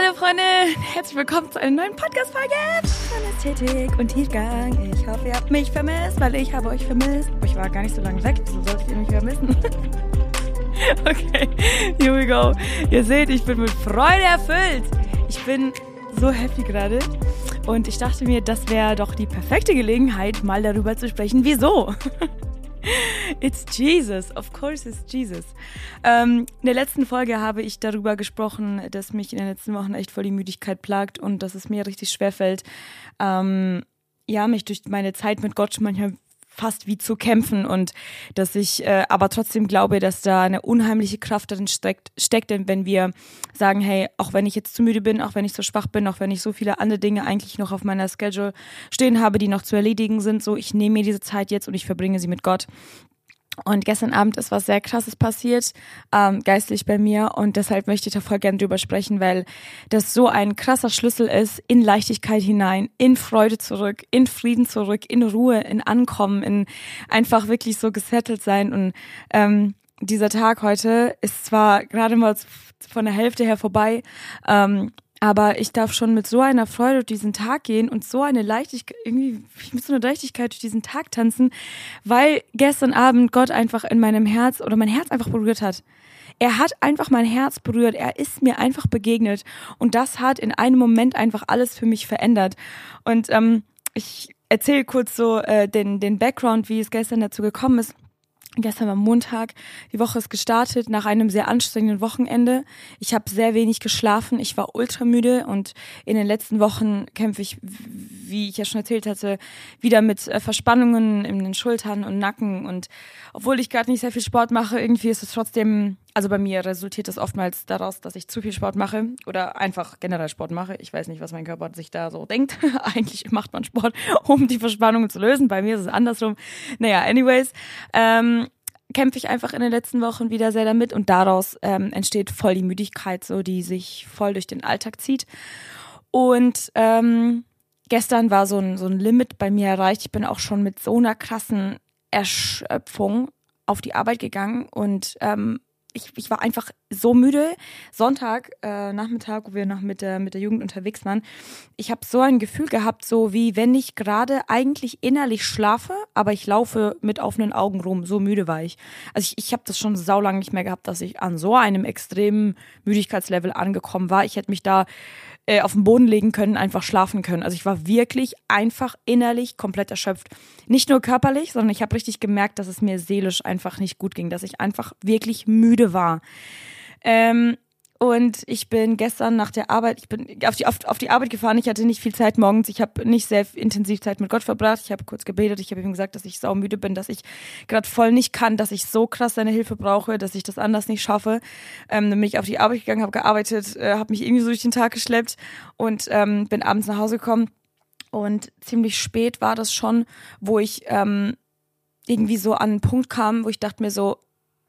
Hallo Freunde, herzlich willkommen zu einer neuen Podcast-Folge von Ästhetik und Tiefgang. Ich hoffe, ihr habt mich vermisst, weil ich habe euch vermisst. Aber ich war gar nicht so lange weg, wieso solltet ihr mich vermissen? okay, here we go. Ihr seht, ich bin mit Freude erfüllt. Ich bin so happy gerade. Und ich dachte mir, das wäre doch die perfekte Gelegenheit, mal darüber zu sprechen, wieso. It's Jesus. Of course it's Jesus. Ähm, in der letzten Folge habe ich darüber gesprochen, dass mich in den letzten Wochen echt voll die Müdigkeit plagt und dass es mir richtig schwer fällt, ähm, ja, mich durch meine Zeit mit Gott manchmal fast wie zu kämpfen und dass ich äh, aber trotzdem glaube, dass da eine unheimliche Kraft darin steckt, steckt, denn wenn wir sagen, hey, auch wenn ich jetzt zu müde bin, auch wenn ich so schwach bin, auch wenn ich so viele andere Dinge eigentlich noch auf meiner Schedule stehen habe, die noch zu erledigen sind, so ich nehme mir diese Zeit jetzt und ich verbringe sie mit Gott, und gestern Abend ist was sehr krasses passiert, ähm, geistlich bei mir. Und deshalb möchte ich da voll gerne drüber sprechen, weil das so ein krasser Schlüssel ist, in Leichtigkeit hinein, in Freude zurück, in Frieden zurück, in Ruhe, in Ankommen, in einfach wirklich so gesettelt sein. Und ähm, dieser Tag heute ist zwar gerade mal von der Hälfte her vorbei, ähm, aber ich darf schon mit so einer Freude durch diesen Tag gehen und so eine Leichtigkeit, irgendwie mit so einer Leichtigkeit durch diesen Tag tanzen, weil gestern Abend Gott einfach in meinem Herz oder mein Herz einfach berührt hat. Er hat einfach mein Herz berührt. Er ist mir einfach begegnet. Und das hat in einem Moment einfach alles für mich verändert. Und ähm, ich erzähle kurz so äh, den, den Background, wie es gestern dazu gekommen ist. Gestern war Montag, die Woche ist gestartet nach einem sehr anstrengenden Wochenende. Ich habe sehr wenig geschlafen, ich war ultramüde und in den letzten Wochen kämpfe ich, wie ich ja schon erzählt hatte, wieder mit äh, Verspannungen in den Schultern und Nacken. Und obwohl ich gerade nicht sehr viel Sport mache, irgendwie ist es trotzdem, also bei mir resultiert das oftmals daraus, dass ich zu viel Sport mache oder einfach generell Sport mache. Ich weiß nicht, was mein Körper sich da so denkt. Eigentlich macht man Sport, um die Verspannungen zu lösen. Bei mir ist es andersrum. Naja, anyways. Ähm, kämpfe ich einfach in den letzten Wochen wieder sehr damit und daraus ähm, entsteht voll die Müdigkeit, so die sich voll durch den Alltag zieht. Und ähm, gestern war so ein, so ein Limit bei mir erreicht. Ich bin auch schon mit so einer krassen Erschöpfung auf die Arbeit gegangen und ähm, ich, ich war einfach so müde. Sonntag, äh, Nachmittag, wo wir noch mit der, mit der Jugend unterwegs waren, ich habe so ein Gefühl gehabt, so wie wenn ich gerade eigentlich innerlich schlafe, aber ich laufe mit offenen Augen rum. So müde war ich. Also ich, ich habe das schon saulang nicht mehr gehabt, dass ich an so einem extremen Müdigkeitslevel angekommen war. Ich hätte mich da äh, auf den Boden legen können, einfach schlafen können. Also ich war wirklich einfach innerlich komplett erschöpft. Nicht nur körperlich, sondern ich habe richtig gemerkt, dass es mir seelisch einfach nicht gut ging, dass ich einfach wirklich müde war. Ähm, und ich bin gestern nach der Arbeit, ich bin auf die, auf, auf die Arbeit gefahren. Ich hatte nicht viel Zeit morgens. Ich habe nicht sehr intensiv Zeit mit Gott verbracht. Ich habe kurz gebetet. Ich habe ihm gesagt, dass ich saumüde bin, dass ich gerade voll nicht kann, dass ich so krass seine Hilfe brauche, dass ich das anders nicht schaffe. Ähm, dann bin ich auf die Arbeit gegangen, habe gearbeitet, äh, habe mich irgendwie so durch den Tag geschleppt und ähm, bin abends nach Hause gekommen. Und ziemlich spät war das schon, wo ich ähm, irgendwie so an einen Punkt kam, wo ich dachte mir so,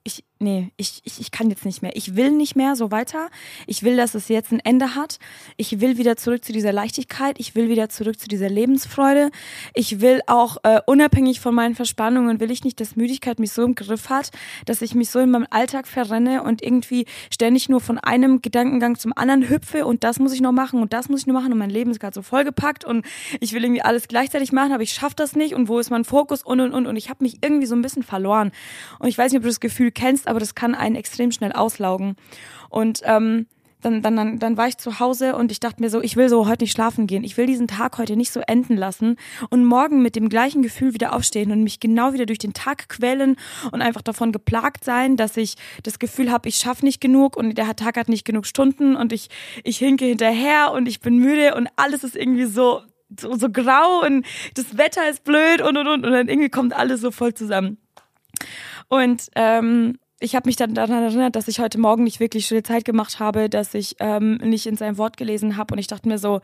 ich, nee, ich, ich, ich kann jetzt nicht mehr. Ich will nicht mehr so weiter. Ich will, dass es jetzt ein Ende hat. Ich will wieder zurück zu dieser Leichtigkeit. Ich will wieder zurück zu dieser Lebensfreude. Ich will auch, äh, unabhängig von meinen Verspannungen, will ich nicht, dass Müdigkeit mich so im Griff hat, dass ich mich so in meinem Alltag verrenne und irgendwie ständig nur von einem Gedankengang zum anderen hüpfe und das muss ich noch machen und das muss ich noch machen und mein Leben ist gerade so vollgepackt und ich will irgendwie alles gleichzeitig machen, aber ich schaffe das nicht und wo ist mein Fokus und und und und ich habe mich irgendwie so ein bisschen verloren. Und ich weiß nicht, ob du das Gefühl kennst, aber das kann einen extrem schnell auslaugen. Und ähm, dann, dann, dann, dann war ich zu Hause und ich dachte mir so, ich will so heute nicht schlafen gehen. Ich will diesen Tag heute nicht so enden lassen und morgen mit dem gleichen Gefühl wieder aufstehen und mich genau wieder durch den Tag quälen und einfach davon geplagt sein, dass ich das Gefühl habe, ich schaffe nicht genug und der Tag hat nicht genug Stunden und ich, ich hinke hinterher und ich bin müde und alles ist irgendwie so, so, so grau und das Wetter ist blöd und und und und dann irgendwie kommt alles so voll zusammen. Und ähm, ich habe mich dann daran erinnert, dass ich heute Morgen nicht wirklich schöne Zeit gemacht habe, dass ich ähm, nicht in sein Wort gelesen habe und ich dachte mir so,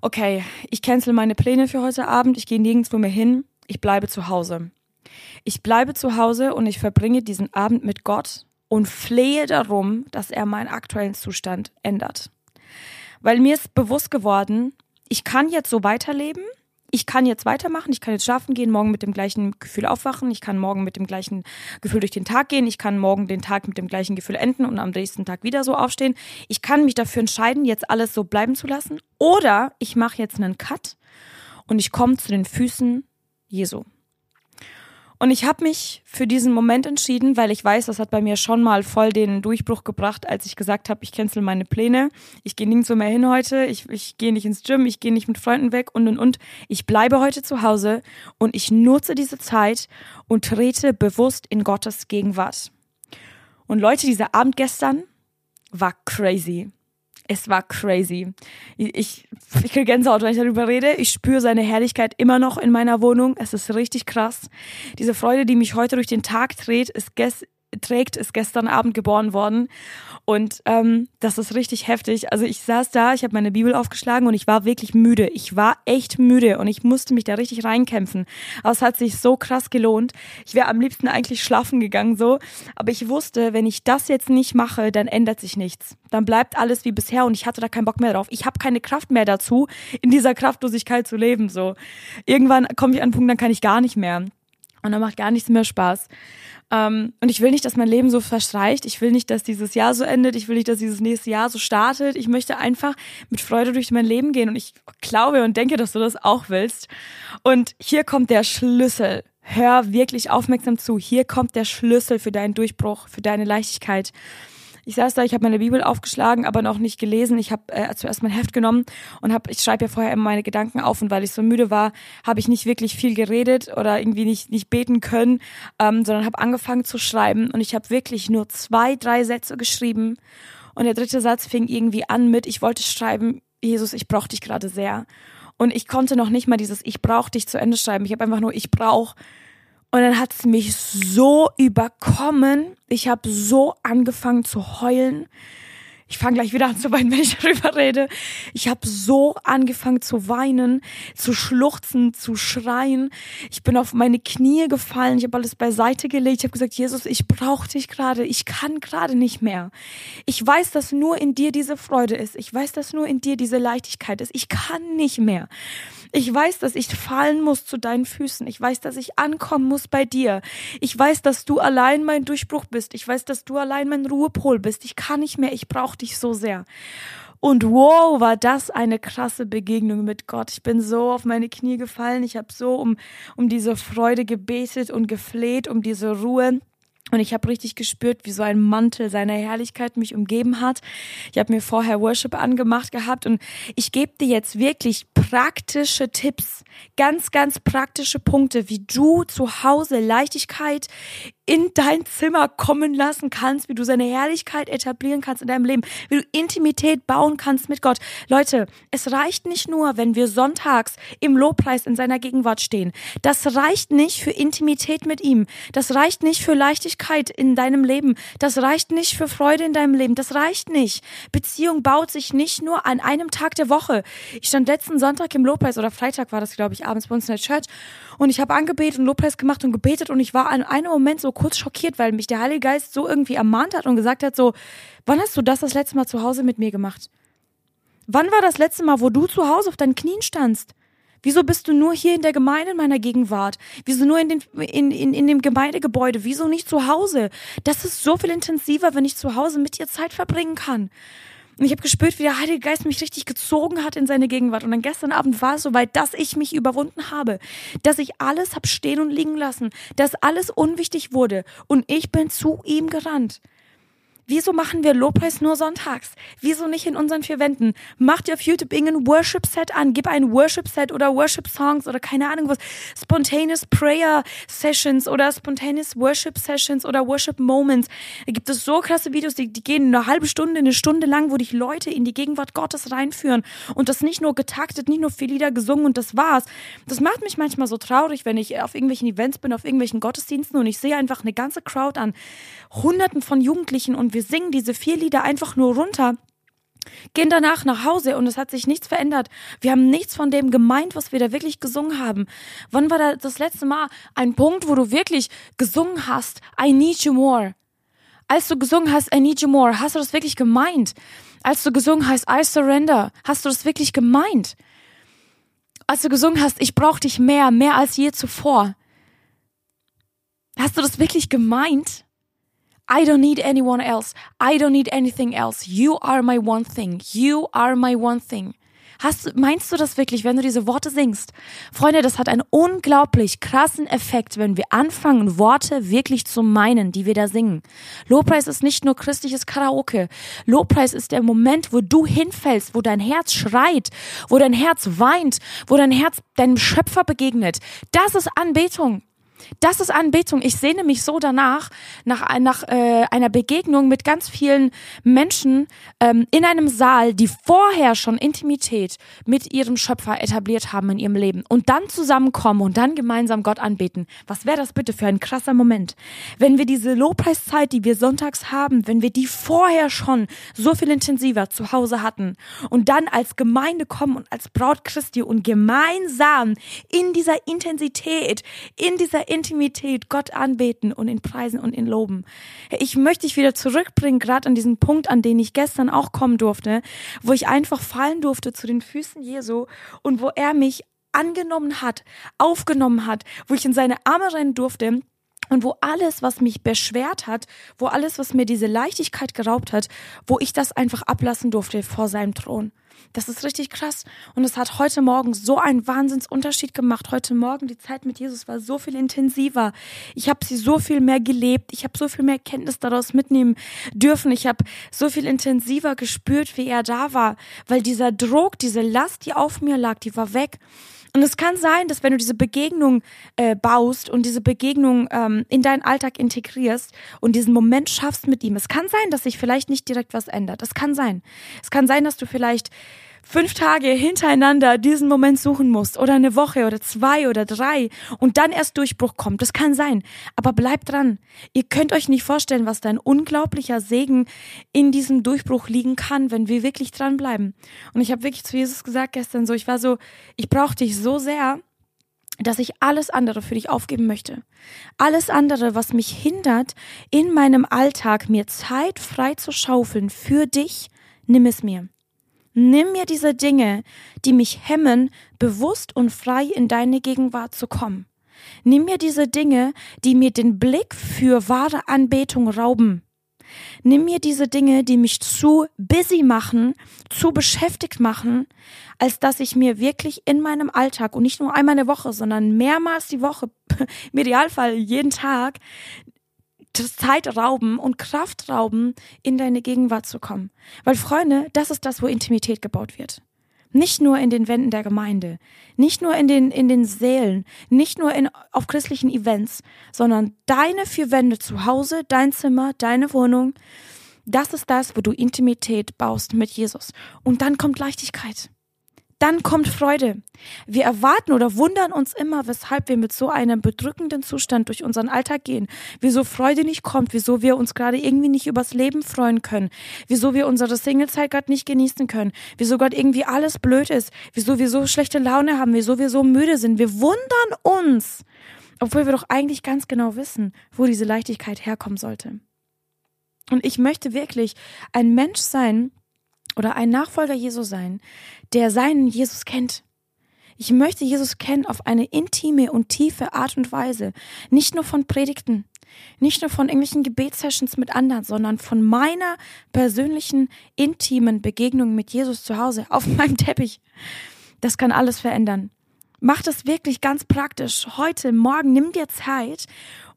okay, ich cancel meine Pläne für heute Abend, ich gehe nirgendwo mehr hin, ich bleibe zu Hause. Ich bleibe zu Hause und ich verbringe diesen Abend mit Gott und flehe darum, dass er meinen aktuellen Zustand ändert. Weil mir ist bewusst geworden, ich kann jetzt so weiterleben, ich kann jetzt weitermachen, ich kann jetzt schlafen gehen, morgen mit dem gleichen Gefühl aufwachen, ich kann morgen mit dem gleichen Gefühl durch den Tag gehen, ich kann morgen den Tag mit dem gleichen Gefühl enden und am nächsten Tag wieder so aufstehen. Ich kann mich dafür entscheiden, jetzt alles so bleiben zu lassen oder ich mache jetzt einen Cut und ich komme zu den Füßen Jesu. Und ich habe mich für diesen Moment entschieden, weil ich weiß, das hat bei mir schon mal voll den Durchbruch gebracht, als ich gesagt habe, ich cancel meine Pläne, ich gehe nirgendwo mehr hin heute, ich, ich gehe nicht ins Gym, ich gehe nicht mit Freunden weg und und und. Ich bleibe heute zu Hause und ich nutze diese Zeit und trete bewusst in Gottes Gegenwart. Und Leute, dieser Abend gestern war crazy. Es war crazy. Ich, ich kriege Gänsehaut, wenn ich darüber rede. Ich spüre seine Herrlichkeit immer noch in meiner Wohnung. Es ist richtig krass. Diese Freude, die mich heute durch den Tag dreht, ist, trägt, ist gestern Abend geboren worden. Und ähm, das ist richtig heftig. Also ich saß da, ich habe meine Bibel aufgeschlagen und ich war wirklich müde. Ich war echt müde und ich musste mich da richtig reinkämpfen. Aber es hat sich so krass gelohnt. Ich wäre am liebsten eigentlich schlafen gegangen so. Aber ich wusste, wenn ich das jetzt nicht mache, dann ändert sich nichts. Dann bleibt alles wie bisher und ich hatte da keinen Bock mehr drauf. Ich habe keine Kraft mehr dazu, in dieser Kraftlosigkeit zu leben. So Irgendwann komme ich an einen Punkt, dann kann ich gar nicht mehr. Und dann macht gar nichts mehr Spaß. Ähm, und ich will nicht, dass mein Leben so verstreicht. Ich will nicht, dass dieses Jahr so endet. Ich will nicht, dass dieses nächste Jahr so startet. Ich möchte einfach mit Freude durch mein Leben gehen. Und ich glaube und denke, dass du das auch willst. Und hier kommt der Schlüssel. Hör wirklich aufmerksam zu. Hier kommt der Schlüssel für deinen Durchbruch, für deine Leichtigkeit. Ich saß da, ich habe meine Bibel aufgeschlagen, aber noch nicht gelesen. Ich habe äh, zuerst mein Heft genommen und habe, ich schreibe ja vorher immer meine Gedanken auf und weil ich so müde war, habe ich nicht wirklich viel geredet oder irgendwie nicht nicht beten können, ähm, sondern habe angefangen zu schreiben und ich habe wirklich nur zwei, drei Sätze geschrieben und der dritte Satz fing irgendwie an mit, ich wollte schreiben, Jesus, ich brauche dich gerade sehr. Und ich konnte noch nicht mal dieses Ich brauche dich zu Ende schreiben. Ich habe einfach nur Ich brauche und dann hat es mich so überkommen. Ich habe so angefangen zu heulen. Ich fange gleich wieder an zu weinen, wenn ich darüber rede. Ich habe so angefangen zu weinen, zu schluchzen, zu schreien. Ich bin auf meine Knie gefallen. Ich habe alles beiseite gelegt. Ich habe gesagt, Jesus, ich brauche dich gerade. Ich kann gerade nicht mehr. Ich weiß, dass nur in dir diese Freude ist. Ich weiß, dass nur in dir diese Leichtigkeit ist. Ich kann nicht mehr. Ich weiß, dass ich fallen muss zu deinen Füßen. Ich weiß, dass ich ankommen muss bei dir. Ich weiß, dass du allein mein Durchbruch bist. Ich weiß, dass du allein mein Ruhepol bist. Ich kann nicht mehr. Ich brauche dich so sehr. Und wow, war das eine krasse Begegnung mit Gott. Ich bin so auf meine Knie gefallen. Ich habe so um, um diese Freude gebetet und gefleht, um diese Ruhe. Und ich habe richtig gespürt, wie so ein Mantel seiner Herrlichkeit mich umgeben hat. Ich habe mir vorher Worship angemacht gehabt und ich gebe dir jetzt wirklich praktische Tipps, ganz, ganz praktische Punkte, wie du zu Hause Leichtigkeit in dein Zimmer kommen lassen kannst, wie du seine Herrlichkeit etablieren kannst in deinem Leben, wie du Intimität bauen kannst mit Gott. Leute, es reicht nicht nur, wenn wir sonntags im Lobpreis in seiner Gegenwart stehen. Das reicht nicht für Intimität mit ihm. Das reicht nicht für Leichtigkeit in deinem Leben. Das reicht nicht für Freude in deinem Leben. Das reicht nicht. Beziehung baut sich nicht nur an einem Tag der Woche. Ich stand letzten Sonntag im Lobpreis oder Freitag war das, glaube ich, abends bei uns in der Church und ich habe angebetet und Lobpreis gemacht und gebetet und ich war an einem Moment so kurz schockiert, weil mich der Heilige Geist so irgendwie ermahnt hat und gesagt hat so, wann hast du das das letzte Mal zu Hause mit mir gemacht? Wann war das letzte Mal, wo du zu Hause auf deinen Knien standst? Wieso bist du nur hier in der Gemeinde in meiner Gegenwart? Wieso nur in, den, in, in, in dem Gemeindegebäude? Wieso nicht zu Hause? Das ist so viel intensiver, wenn ich zu Hause mit dir Zeit verbringen kann. Und ich habe gespürt, wie der Heilige Geist mich richtig gezogen hat in seine Gegenwart. Und dann gestern Abend war es soweit, dass ich mich überwunden habe, dass ich alles hab stehen und liegen lassen, dass alles unwichtig wurde und ich bin zu ihm gerannt. Wieso machen wir Lobpreis nur sonntags? Wieso nicht in unseren vier Wänden? Mach dir auf YouTube irgendein Worship Set an, gib ein Worship Set oder Worship Songs oder keine Ahnung was, Spontaneous Prayer Sessions oder Spontaneous Worship Sessions oder Worship Moments. Da gibt es so krasse Videos, die, die gehen eine halbe Stunde, eine Stunde lang, wo dich Leute in die Gegenwart Gottes reinführen und das nicht nur getaktet, nicht nur vier Lieder gesungen und das war's. Das macht mich manchmal so traurig, wenn ich auf irgendwelchen Events bin, auf irgendwelchen Gottesdiensten und ich sehe einfach eine ganze Crowd an Hunderten von Jugendlichen und wir singen diese vier Lieder einfach nur runter gehen danach nach Hause und es hat sich nichts verändert. Wir haben nichts von dem gemeint, was wir da wirklich gesungen haben. Wann war da das letzte Mal ein Punkt, wo du wirklich gesungen hast, I need you more? Als du gesungen hast, I need you more, hast du das wirklich gemeint? Als du gesungen hast, I surrender, hast du das wirklich gemeint? als du gesungen hast, ich brauche dich mehr, mehr als je zuvor. Hast du das wirklich gemeint? I don't need anyone else. I don't need anything else. You are my one thing. You are my one thing. Hast, meinst du das wirklich, wenn du diese Worte singst? Freunde, das hat einen unglaublich krassen Effekt, wenn wir anfangen, Worte wirklich zu meinen, die wir da singen. Lobpreis ist nicht nur christliches Karaoke. Lobpreis ist der Moment, wo du hinfällst, wo dein Herz schreit, wo dein Herz weint, wo dein Herz deinem Schöpfer begegnet. Das ist Anbetung. Das ist Anbetung. Ich sehne mich so danach, nach, nach äh, einer Begegnung mit ganz vielen Menschen ähm, in einem Saal, die vorher schon Intimität mit ihrem Schöpfer etabliert haben in ihrem Leben und dann zusammenkommen und dann gemeinsam Gott anbeten. Was wäre das bitte für ein krasser Moment? Wenn wir diese Lobpreiszeit, die wir sonntags haben, wenn wir die vorher schon so viel intensiver zu Hause hatten und dann als Gemeinde kommen und als Braut Christi und gemeinsam in dieser Intensität, in dieser Intimität Gott anbeten und ihn preisen und ihn loben. Ich möchte dich wieder zurückbringen, gerade an diesen Punkt, an den ich gestern auch kommen durfte, wo ich einfach fallen durfte zu den Füßen Jesu und wo er mich angenommen hat, aufgenommen hat, wo ich in seine Arme rennen durfte und wo alles, was mich beschwert hat, wo alles, was mir diese Leichtigkeit geraubt hat, wo ich das einfach ablassen durfte vor seinem Thron. Das ist richtig krass. Und es hat heute Morgen so einen Wahnsinnsunterschied gemacht. Heute Morgen, die Zeit mit Jesus war so viel intensiver. Ich habe sie so viel mehr gelebt. Ich habe so viel mehr Kenntnis daraus mitnehmen dürfen. Ich habe so viel intensiver gespürt, wie er da war. Weil dieser Druck, diese Last, die auf mir lag, die war weg. Und es kann sein, dass wenn du diese Begegnung äh, baust und diese Begegnung ähm, in deinen Alltag integrierst und diesen Moment schaffst mit ihm, es kann sein, dass sich vielleicht nicht direkt was ändert. Es kann sein. Es kann sein, dass du vielleicht fünf Tage hintereinander diesen Moment suchen musst oder eine Woche oder zwei oder drei und dann erst Durchbruch kommt. Das kann sein. Aber bleibt dran. Ihr könnt euch nicht vorstellen, was da ein unglaublicher Segen in diesem Durchbruch liegen kann, wenn wir wirklich dranbleiben. Und ich habe wirklich zu Jesus gesagt gestern so, ich war so, ich brauche dich so sehr, dass ich alles andere für dich aufgeben möchte. Alles andere, was mich hindert, in meinem Alltag mir Zeit frei zu schaufeln für dich, nimm es mir. Nimm mir diese Dinge, die mich hemmen, bewusst und frei in deine Gegenwart zu kommen. Nimm mir diese Dinge, die mir den Blick für wahre Anbetung rauben. Nimm mir diese Dinge, die mich zu busy machen, zu beschäftigt machen, als dass ich mir wirklich in meinem Alltag und nicht nur einmal eine Woche, sondern mehrmals die Woche, im Idealfall jeden Tag, Zeit rauben und Kraft rauben, in deine Gegenwart zu kommen. Weil Freunde, das ist das, wo Intimität gebaut wird. Nicht nur in den Wänden der Gemeinde, nicht nur in den, in den Sälen, nicht nur in, auf christlichen Events, sondern deine vier Wände zu Hause, dein Zimmer, deine Wohnung. Das ist das, wo du Intimität baust mit Jesus. Und dann kommt Leichtigkeit dann kommt Freude. Wir erwarten oder wundern uns immer, weshalb wir mit so einem bedrückenden Zustand durch unseren Alltag gehen, wieso Freude nicht kommt, wieso wir uns gerade irgendwie nicht übers Leben freuen können, wieso wir unsere Singlezeit gerade nicht genießen können, wieso Gott irgendwie alles blöd ist, wieso wir so schlechte Laune haben, wieso wir so müde sind. Wir wundern uns, obwohl wir doch eigentlich ganz genau wissen, wo diese Leichtigkeit herkommen sollte. Und ich möchte wirklich ein Mensch sein, oder ein Nachfolger Jesu sein, der seinen Jesus kennt. Ich möchte Jesus kennen auf eine intime und tiefe Art und Weise. Nicht nur von Predigten, nicht nur von irgendwelchen Gebetssessions mit anderen, sondern von meiner persönlichen, intimen Begegnung mit Jesus zu Hause, auf meinem Teppich. Das kann alles verändern. Mach das wirklich ganz praktisch. Heute, morgen, nimm dir Zeit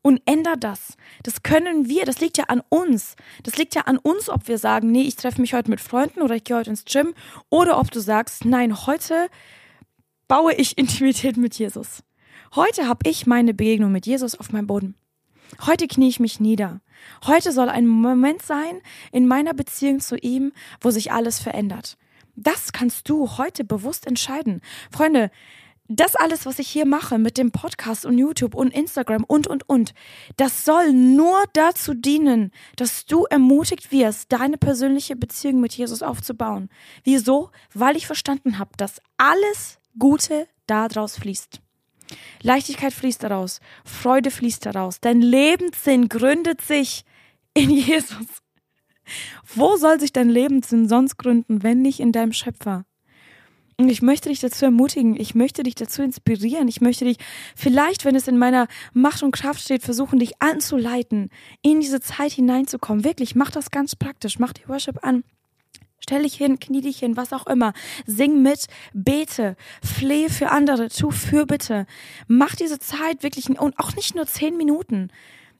und änder das. Das können wir, das liegt ja an uns. Das liegt ja an uns, ob wir sagen, nee, ich treffe mich heute mit Freunden oder ich gehe heute ins Gym oder ob du sagst, nein, heute baue ich Intimität mit Jesus. Heute habe ich meine Begegnung mit Jesus auf meinem Boden. Heute knie ich mich nieder. Heute soll ein Moment sein in meiner Beziehung zu ihm, wo sich alles verändert. Das kannst du heute bewusst entscheiden. Freunde, das alles, was ich hier mache mit dem Podcast und YouTube und Instagram und, und, und, das soll nur dazu dienen, dass du ermutigt wirst, deine persönliche Beziehung mit Jesus aufzubauen. Wieso? Weil ich verstanden habe, dass alles Gute daraus fließt. Leichtigkeit fließt daraus, Freude fließt daraus, dein Lebenssinn gründet sich in Jesus. Wo soll sich dein Lebenssinn sonst gründen, wenn nicht in deinem Schöpfer? Und ich möchte dich dazu ermutigen, ich möchte dich dazu inspirieren, ich möchte dich vielleicht, wenn es in meiner Macht und Kraft steht, versuchen, dich anzuleiten, in diese Zeit hineinzukommen. Wirklich, mach das ganz praktisch, mach die Worship an. Stell dich hin, knie dich hin, was auch immer. Sing mit, bete, flehe für andere, tu für bitte. Mach diese Zeit wirklich, und auch nicht nur zehn Minuten.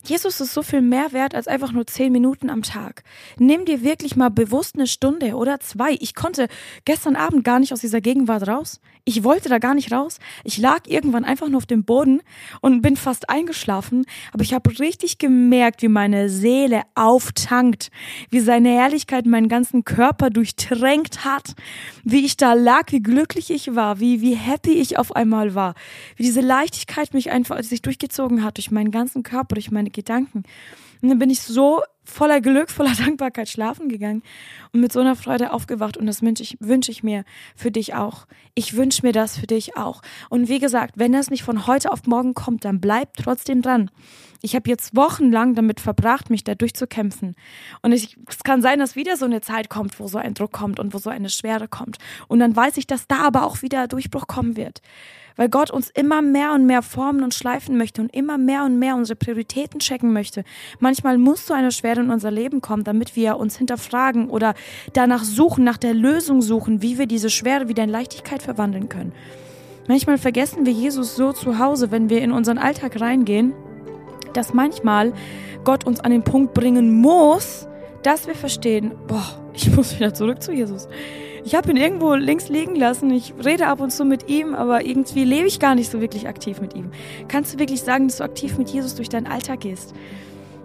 Jesus ist so viel mehr wert als einfach nur zehn Minuten am Tag. Nimm dir wirklich mal bewusst eine Stunde oder zwei. Ich konnte gestern Abend gar nicht aus dieser Gegenwart raus. Ich wollte da gar nicht raus. Ich lag irgendwann einfach nur auf dem Boden und bin fast eingeschlafen. Aber ich habe richtig gemerkt, wie meine Seele auftankt, wie seine Herrlichkeit meinen ganzen Körper durchtränkt hat, wie ich da lag, wie glücklich ich war, wie, wie happy ich auf einmal war, wie diese Leichtigkeit mich einfach sich durchgezogen hat durch meinen ganzen Körper, durch meine Gedanken. Und dann bin ich so voller Glück, voller Dankbarkeit schlafen gegangen und mit so einer Freude aufgewacht. Und das wünsche ich, wünsche ich mir für dich auch. Ich wünsche mir das für dich auch. Und wie gesagt, wenn das nicht von heute auf morgen kommt, dann bleib trotzdem dran. Ich habe jetzt wochenlang damit verbracht, mich da durchzukämpfen. Und ich, es kann sein, dass wieder so eine Zeit kommt, wo so ein Druck kommt und wo so eine Schwere kommt. Und dann weiß ich, dass da aber auch wieder Durchbruch kommen wird weil Gott uns immer mehr und mehr formen und schleifen möchte und immer mehr und mehr unsere Prioritäten checken möchte. Manchmal muss so eine Schwere in unser Leben kommen, damit wir uns hinterfragen oder danach suchen, nach der Lösung suchen, wie wir diese Schwere wieder in Leichtigkeit verwandeln können. Manchmal vergessen wir Jesus so zu Hause, wenn wir in unseren Alltag reingehen, dass manchmal Gott uns an den Punkt bringen muss, dass wir verstehen, boah, ich muss wieder zurück zu Jesus. Ich habe ihn irgendwo links liegen lassen. Ich rede ab und zu mit ihm, aber irgendwie lebe ich gar nicht so wirklich aktiv mit ihm. Kannst du wirklich sagen, dass du aktiv mit Jesus durch deinen Alltag gehst?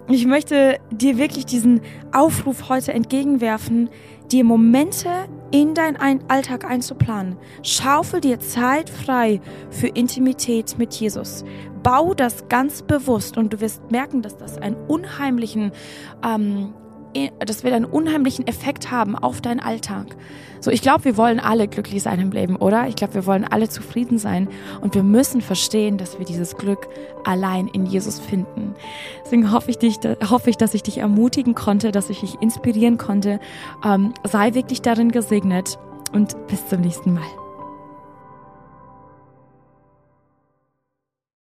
Ich möchte dir wirklich diesen Aufruf heute entgegenwerfen, dir Momente in deinen Alltag einzuplanen. Schaufel dir Zeit frei für Intimität mit Jesus. Bau das ganz bewusst und du wirst merken, dass das einen unheimlichen ähm, das wird einen unheimlichen Effekt haben auf deinen Alltag. So, ich glaube, wir wollen alle glücklich sein im Leben, oder? Ich glaube, wir wollen alle zufrieden sein und wir müssen verstehen, dass wir dieses Glück allein in Jesus finden. Deswegen hoffe ich, dich, hoffe ich dass ich dich ermutigen konnte, dass ich dich inspirieren konnte. Ähm, sei wirklich darin gesegnet und bis zum nächsten Mal.